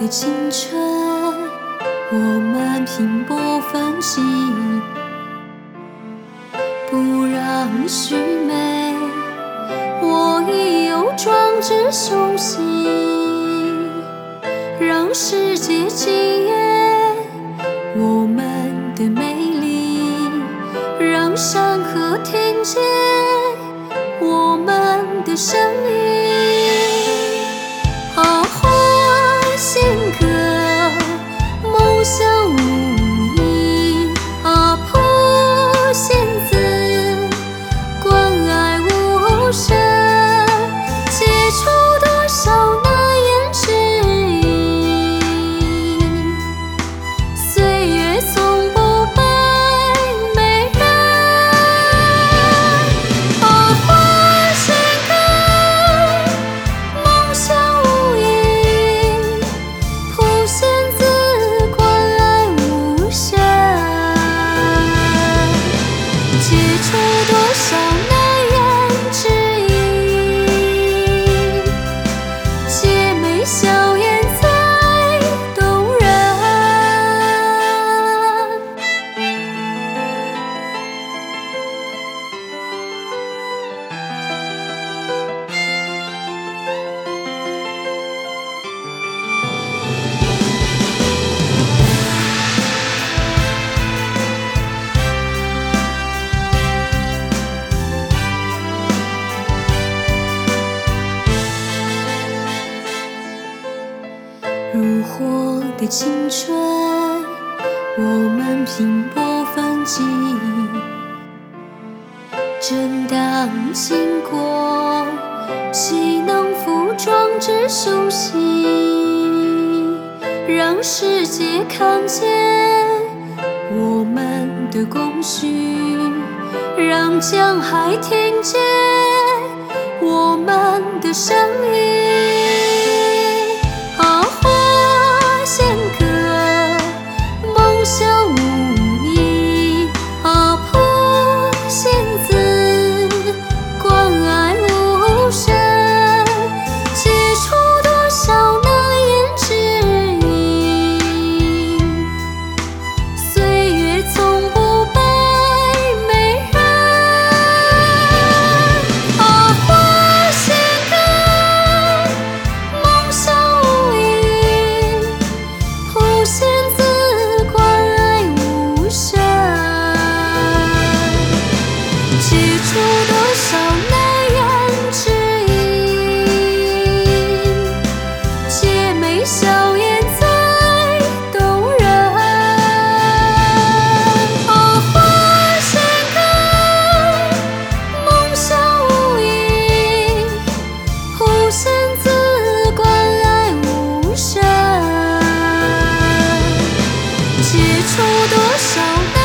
的青春，我们拼搏奋进，不让虚美。我已有壮志雄心，让世界惊艳我们的美丽，让山河听见我们的声音。结青春，我们拼搏奋进，正当经过，岂能负壮志雄心？让世界看见我们的功勋，让江海听见我们的声音。写出多少？